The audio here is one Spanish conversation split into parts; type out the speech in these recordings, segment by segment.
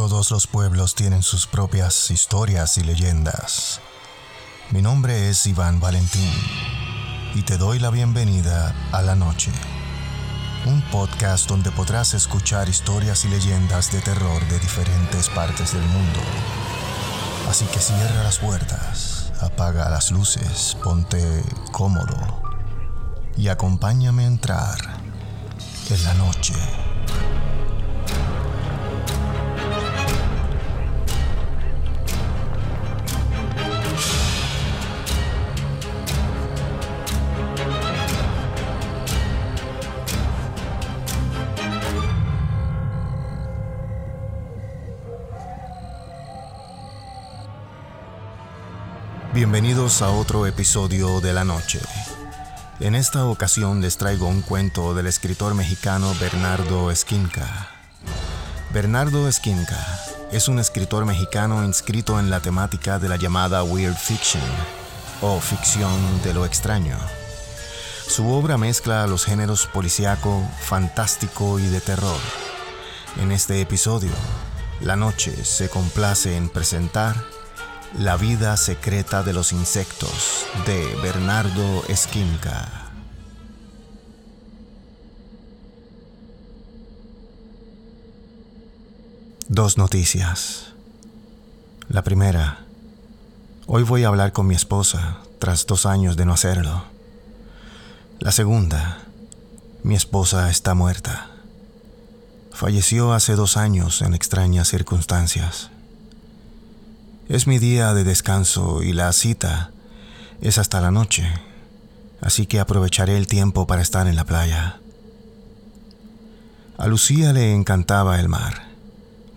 Todos los pueblos tienen sus propias historias y leyendas. Mi nombre es Iván Valentín y te doy la bienvenida a La Noche, un podcast donde podrás escuchar historias y leyendas de terror de diferentes partes del mundo. Así que cierra las puertas, apaga las luces, ponte cómodo y acompáñame a entrar en la noche. Bienvenidos a otro episodio de la noche. En esta ocasión les traigo un cuento del escritor mexicano Bernardo Esquinca. Bernardo Esquinca es un escritor mexicano inscrito en la temática de la llamada Weird Fiction o ficción de lo extraño. Su obra mezcla los géneros policíaco, fantástico y de terror. En este episodio, La Noche se complace en presentar La vida secreta de los insectos de Bernardo Esquinca. Dos noticias. La primera. Hoy voy a hablar con mi esposa tras dos años de no hacerlo. La segunda. Mi esposa está muerta. Falleció hace dos años en extrañas circunstancias. Es mi día de descanso y la cita es hasta la noche, así que aprovecharé el tiempo para estar en la playa. A Lucía le encantaba el mar.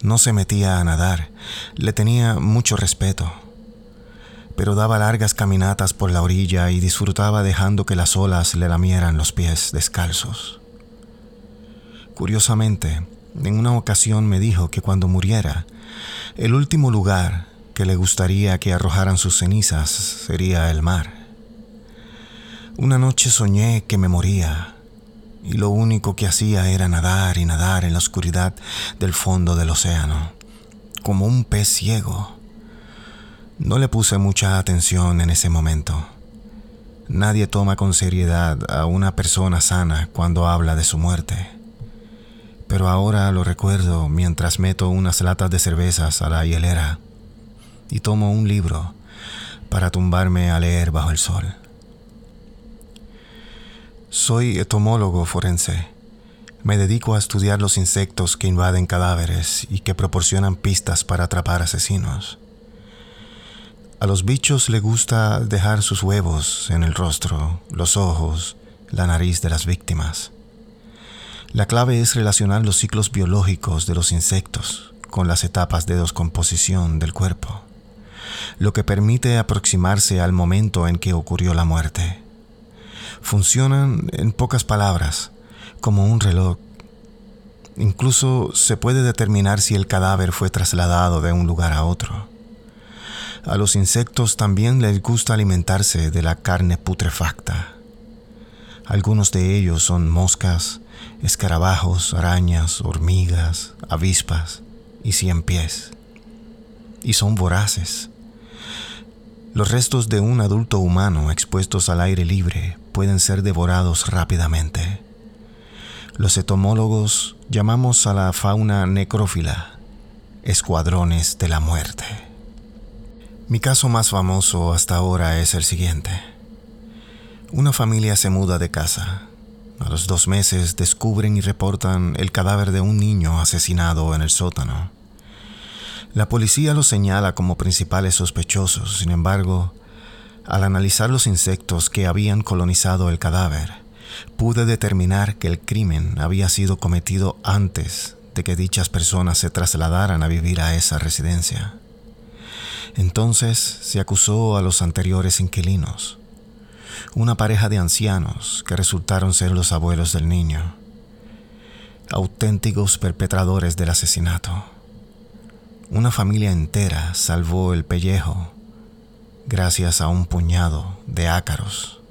No se metía a nadar, le tenía mucho respeto, pero daba largas caminatas por la orilla y disfrutaba dejando que las olas le lamieran los pies descalzos. Curiosamente, en una ocasión me dijo que cuando muriera, el último lugar que le gustaría que arrojaran sus cenizas sería el mar. Una noche soñé que me moría y lo único que hacía era nadar y nadar en la oscuridad del fondo del océano, como un pez ciego. No le puse mucha atención en ese momento. Nadie toma con seriedad a una persona sana cuando habla de su muerte. Pero ahora lo recuerdo mientras meto unas latas de cervezas a la hielera y tomo un libro para tumbarme a leer bajo el sol. Soy etomólogo forense. Me dedico a estudiar los insectos que invaden cadáveres y que proporcionan pistas para atrapar asesinos. A los bichos le gusta dejar sus huevos en el rostro, los ojos, la nariz de las víctimas. La clave es relacionar los ciclos biológicos de los insectos con las etapas de descomposición del cuerpo lo que permite aproximarse al momento en que ocurrió la muerte. Funcionan, en pocas palabras, como un reloj. Incluso se puede determinar si el cadáver fue trasladado de un lugar a otro. A los insectos también les gusta alimentarse de la carne putrefacta. Algunos de ellos son moscas, escarabajos, arañas, hormigas, avispas y cien pies. Y son voraces. Los restos de un adulto humano expuestos al aire libre pueden ser devorados rápidamente. Los etomólogos llamamos a la fauna necrófila escuadrones de la muerte. Mi caso más famoso hasta ahora es el siguiente. Una familia se muda de casa. A los dos meses descubren y reportan el cadáver de un niño asesinado en el sótano. La policía los señala como principales sospechosos, sin embargo, al analizar los insectos que habían colonizado el cadáver, pude determinar que el crimen había sido cometido antes de que dichas personas se trasladaran a vivir a esa residencia. Entonces se acusó a los anteriores inquilinos, una pareja de ancianos que resultaron ser los abuelos del niño, auténticos perpetradores del asesinato. Una familia entera salvó el pellejo gracias a un puñado de ácaros.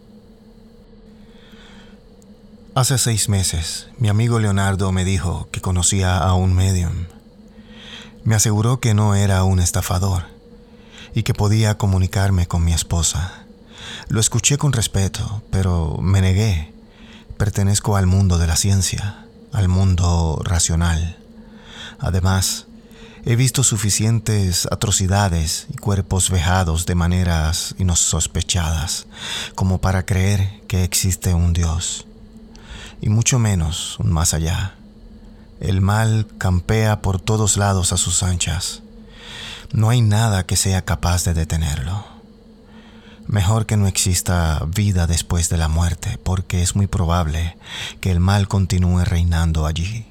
Hace seis meses, mi amigo Leonardo me dijo que conocía a un medium. Me aseguró que no era un estafador y que podía comunicarme con mi esposa. Lo escuché con respeto, pero me negué. Pertenezco al mundo de la ciencia, al mundo racional. Además, he visto suficientes atrocidades y cuerpos vejados de maneras insospechadas como para creer que existe un Dios, y mucho menos un más allá. El mal campea por todos lados a sus anchas. No hay nada que sea capaz de detenerlo. Mejor que no exista vida después de la muerte, porque es muy probable que el mal continúe reinando allí.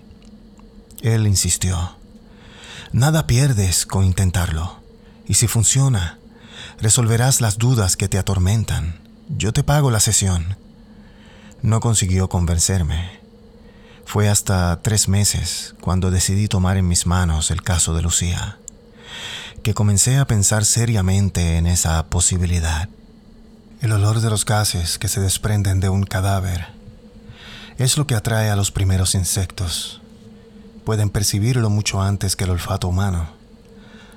Él insistió. Nada pierdes con intentarlo. Y si funciona, resolverás las dudas que te atormentan. Yo te pago la sesión. No consiguió convencerme. Fue hasta tres meses cuando decidí tomar en mis manos el caso de Lucía, que comencé a pensar seriamente en esa posibilidad. El olor de los gases que se desprenden de un cadáver es lo que atrae a los primeros insectos. Pueden percibirlo mucho antes que el olfato humano.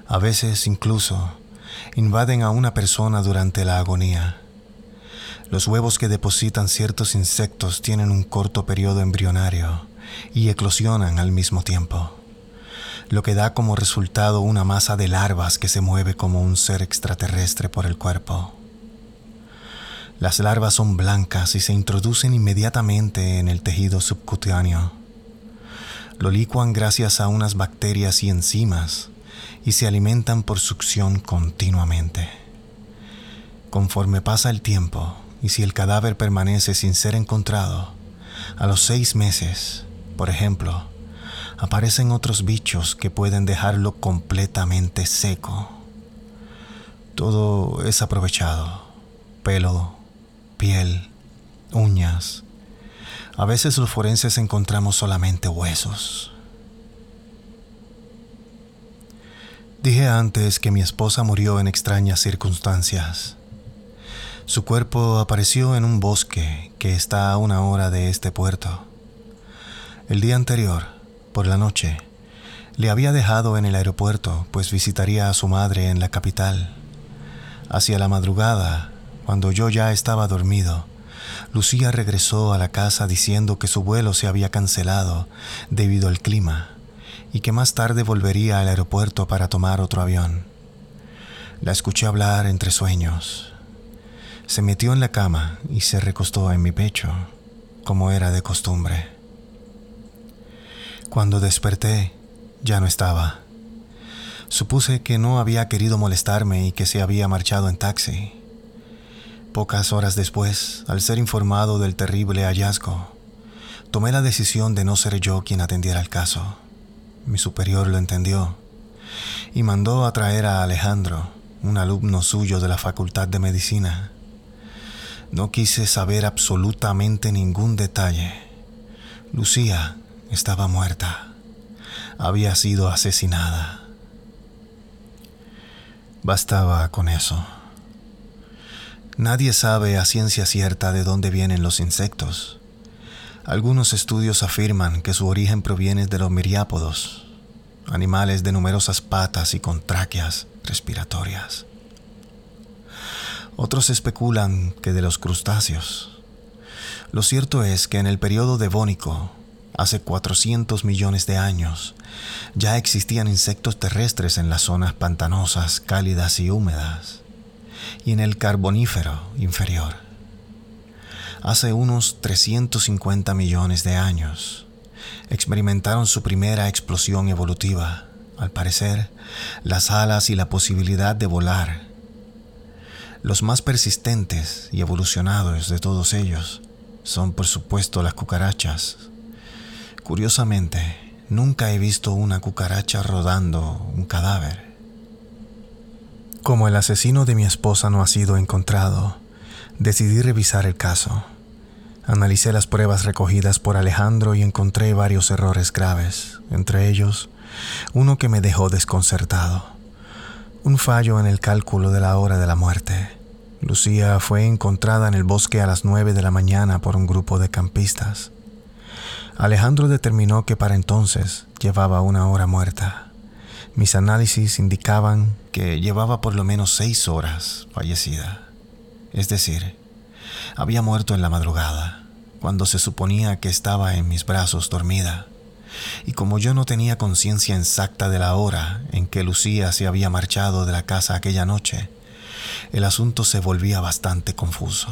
A veces incluso invaden a una persona durante la agonía. Los huevos que depositan ciertos insectos tienen un corto periodo embrionario y eclosionan al mismo tiempo, lo que da como resultado una masa de larvas que se mueve como un ser extraterrestre por el cuerpo. Las larvas son blancas y se introducen inmediatamente en el tejido subcutáneo. Lo licuan gracias a unas bacterias y enzimas y se alimentan por succión continuamente. Conforme pasa el tiempo y si el cadáver permanece sin ser encontrado, a los seis meses, por ejemplo, aparecen otros bichos que pueden dejarlo completamente seco. Todo es aprovechado. Pelo, piel, uñas. A veces los forenses encontramos solamente huesos. Dije antes que mi esposa murió en extrañas circunstancias. Su cuerpo apareció en un bosque que está a una hora de este puerto. El día anterior, por la noche, le había dejado en el aeropuerto, pues visitaría a su madre en la capital. Hacia la madrugada, cuando yo ya estaba dormido, Lucía regresó a la casa diciendo que su vuelo se había cancelado debido al clima y que más tarde volvería al aeropuerto para tomar otro avión. La escuché hablar entre sueños. Se metió en la cama y se recostó en mi pecho, como era de costumbre. Cuando desperté, ya no estaba. Supuse que no había querido molestarme y que se había marchado en taxi. Pocas horas después, al ser informado del terrible hallazgo, tomé la decisión de no ser yo quien atendiera el caso. Mi superior lo entendió y mandó a traer a Alejandro, un alumno suyo de la Facultad de Medicina. No quise saber absolutamente ningún detalle. Lucía estaba muerta. Había sido asesinada. Bastaba con eso. Nadie sabe a ciencia cierta de dónde vienen los insectos. Algunos estudios afirman que su origen proviene de los miriápodos, animales de numerosas patas y con tráqueas respiratorias. Otros especulan que de los crustáceos. Lo cierto es que en el periodo devónico, hace 400 millones de años, ya existían insectos terrestres en las zonas pantanosas, cálidas y húmedas y en el Carbonífero inferior. Hace unos 350 millones de años, experimentaron su primera explosión evolutiva, al parecer, las alas y la posibilidad de volar. Los más persistentes y evolucionados de todos ellos son por supuesto las cucarachas. Curiosamente, nunca he visto una cucaracha rodando un cadáver. Como el asesino de mi esposa no ha sido encontrado, decidí revisar el caso. Analicé las pruebas recogidas por Alejandro y encontré varios errores graves, entre ellos uno que me dejó desconcertado. Un fallo en el cálculo de la hora de la muerte. Lucía fue encontrada en el bosque a las nueve de la mañana por un grupo de campistas. Alejandro determinó que para entonces llevaba una hora muerta Mis análisis indicaban que llevaba por lo menos seis horas fallecida. Es decir, había muerto en la madrugada, cuando se suponía que estaba en mis brazos dormida. Y como yo no tenía conciencia exacta de la hora en que Lucía se había marchado de la casa aquella noche, el asunto se volvía bastante confuso.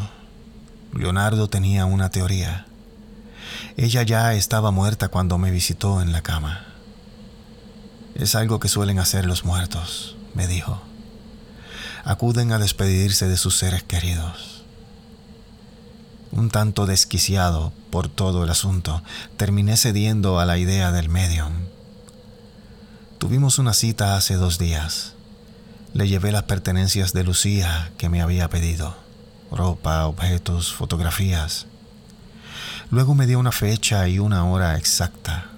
Leonardo tenía una teoría. Ella ya estaba muerta cuando me visitó en la cama. Es algo que suelen hacer los muertos, me dijo. Acuden a despedirse de sus seres queridos. Un tanto desquiciado por todo el asunto, terminé cediendo a la idea del medium. Tuvimos una cita hace dos días. Le llevé las pertenencias de Lucía que me había pedido, ropa, objetos, fotografías. Luego me dio una fecha y una hora exacta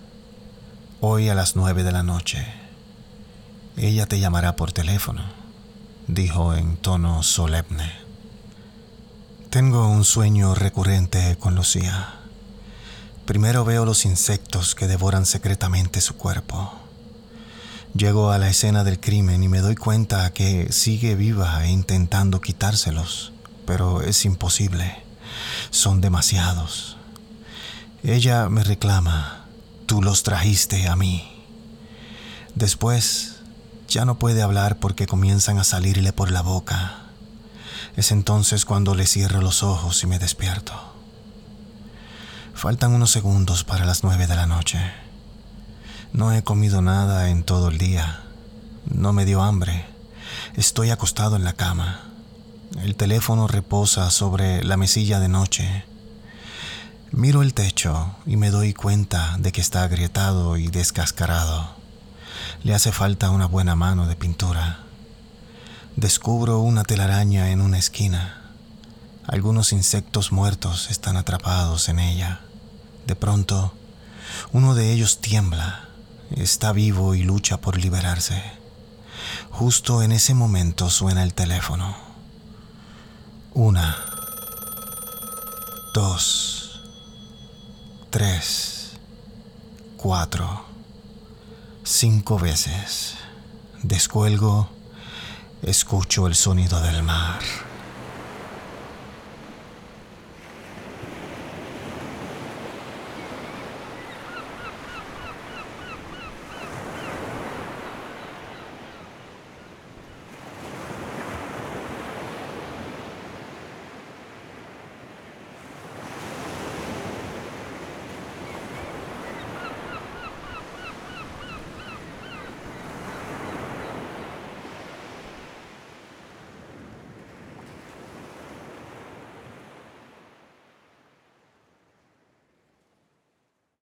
Hoy a las nueve de la noche. Ella te llamará por teléfono, dijo en tono solemne. Tengo un sueño recurrente con Lucía. Primero veo los insectos que devoran secretamente su cuerpo. Llego a la escena del crimen y me doy cuenta que sigue viva e intentando quitárselos, pero es imposible. Son demasiados. Ella me reclama Tú los trajiste a mí. Después ya no puede hablar porque comienzan a salirle por la boca. Es entonces cuando le cierro los ojos y me despierto. Faltan unos segundos para las nueve de la noche. No he comido nada en todo el día. No me dio hambre. Estoy acostado en la cama. El teléfono reposa sobre la mesilla de noche Miro el techo y me doy cuenta de que está agrietado y descascarado. Le hace falta una buena mano de pintura. Descubro una telaraña en una esquina. Algunos insectos muertos están atrapados en ella. De pronto, uno de ellos tiembla. Está vivo y lucha por liberarse. Justo en ese momento suena el teléfono. Una. Dos tres, cuatro, cinco veces. Descuelgo, escucho el sonido del mar.